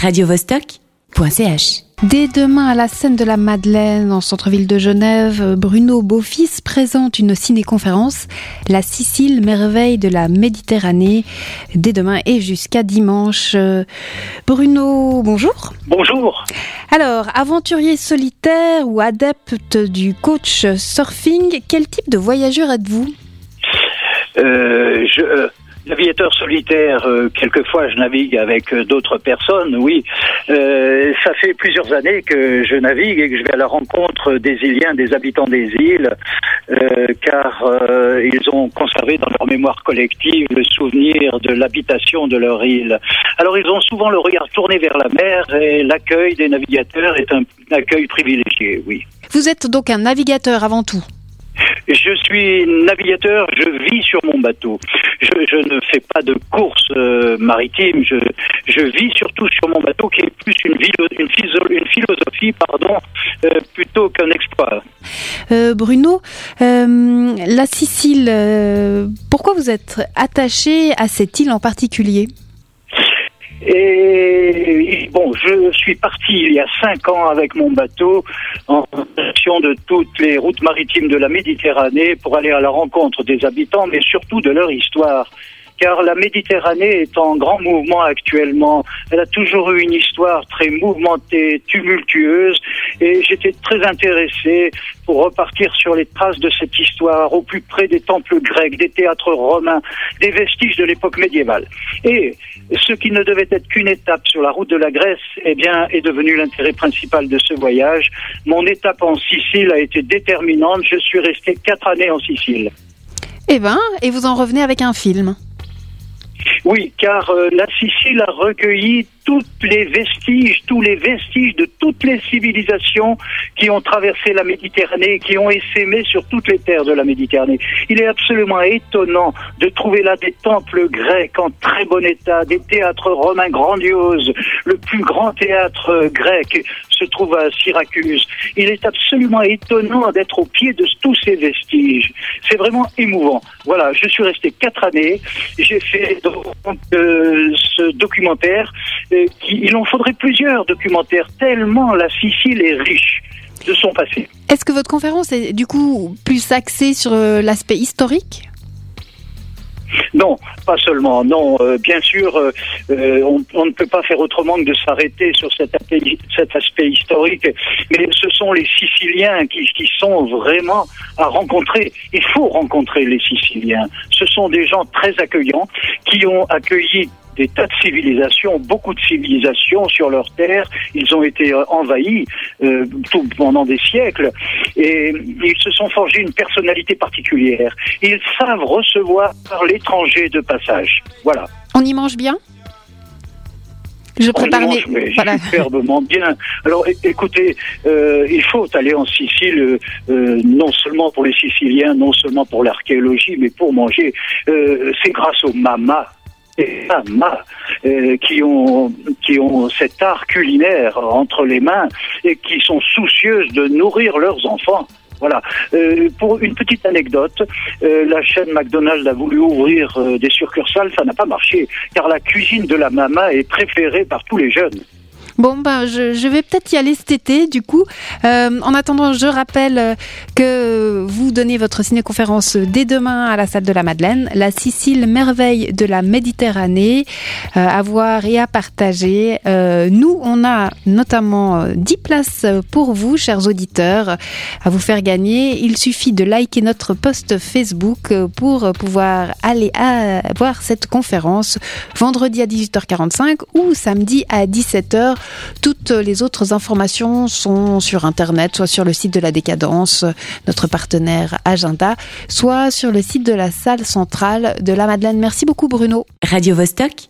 radiovostok.ch. Dès demain à la scène de la Madeleine, en centre-ville de Genève, Bruno Beaufils présente une ciné-conférence, La Sicile, merveille de la Méditerranée, dès demain et jusqu'à dimanche. Bruno, bonjour. Bonjour. Alors, aventurier solitaire ou adepte du coach surfing, quel type de voyageur êtes-vous? Euh, je, euh, Navigateur solitaire, euh, quelquefois je navigue avec euh, d'autres personnes, oui. Euh, ça fait plusieurs années que je navigue et que je vais à la rencontre des Iliens, des habitants des îles, car ils ont conservé dans leur mémoire collective le souvenir de l'habitation de leur île. Alors ils ont souvent le regard tourné vers la mer et l'accueil des navigateurs est un accueil privilégié, oui. Vous êtes donc un navigateur avant tout je suis navigateur, je vis sur mon bateau. Je, ne fais pas de course euh, maritime, je, vis surtout sur mon bateau qui est plus une, une, une philosophie pardon, euh, plutôt qu'un exploit. Euh, Bruno, euh, la Sicile, pourquoi vous êtes attaché à cette île en particulier? Et bon, je suis parti il y a cinq ans avec mon bateau en fonction de toutes les routes maritimes de la Méditerranée pour aller à la rencontre des habitants, mais surtout de leur histoire car la Méditerranée est en grand mouvement actuellement. Elle a toujours eu une histoire très mouvementée, tumultueuse, et j'étais très intéressé pour repartir sur les traces de cette histoire au plus près des temples grecs, des théâtres romains, des vestiges de l'époque médiévale. Et ce qui ne devait être qu'une étape sur la route de la Grèce, eh bien, est devenu l'intérêt principal de ce voyage. Mon étape en Sicile a été déterminante. Je suis resté quatre années en Sicile. Eh ben, et vous en revenez avec un film. Oui, car euh, la Sicile a recueilli tous les vestiges, tous les vestiges de toutes les civilisations qui ont traversé la Méditerranée, qui ont essaimé sur toutes les terres de la Méditerranée. Il est absolument étonnant de trouver là des temples grecs en très bon état, des théâtres romains grandioses. Le plus grand théâtre grec se trouve à Syracuse. Il est absolument étonnant d'être au pied de tous ces vestiges. C'est vraiment émouvant. Voilà, je suis resté quatre années. J'ai fait euh, ce documentaire il en faudrait plusieurs documentaires, tellement la Sicile est riche de son passé. Est-ce que votre conférence est du coup plus axée sur euh, l'aspect historique? Non, pas seulement. Non, euh, bien sûr, euh, on, ne peut pas faire autrement que de s'arrêter sur cet, aspect historique. Mais ce sont les Siciliens qui, sont vraiment à rencontrer. Il faut rencontrer les Siciliens. Ce sont des gens très accueillants qui ont accueilli des tas de civilisations, beaucoup de civilisations sur leur terre. Ils ont été euh, envahis euh, tout, pendant des siècles et ils se sont forgés une personnalité particulière. Ils savent recevoir par l'étranger de passage. Voilà. On y mange bien? Je prépare mes... voilà. superbement bien. Alors écoutez, euh, il faut aller en Sicile, euh, non seulement pour les Siciliens, non seulement pour l'archéologie, mais pour manger. Euh, c'est grâce au mama et femmes euh, qui ont qui ont cet art culinaire entre les mains et qui sont soucieuses de nourrir leurs enfants. Voilà. Euh, pour une petite anecdote, euh, la chaîne McDonald's a voulu ouvrir des succursales, ça n'a pas marché, car la cuisine de la mama est préférée par tous les jeunes. Bon, ben, je, vais peut-être y aller cet été, du coup. Euh, en attendant, je rappelle euh, que vous donnez votre ciné-conférence dès demain à la salle de la Madeleine, la Sicile merveille de la Méditerranée, euh, à voir et à partager. Euh, nous, on a notamment 10 places pour vous, chers auditeurs, à vous faire gagner. Il suffit de liker notre post Facebook pour pouvoir aller à voir cette conférence vendredi à 18h45 ou samedi à 17h toutes les autres informations sont sur Internet, soit sur le site de la Décadence, notre partenaire Agenda, soit sur le site de la salle centrale de la Madeleine. Merci beaucoup Bruno. Radio -Vostok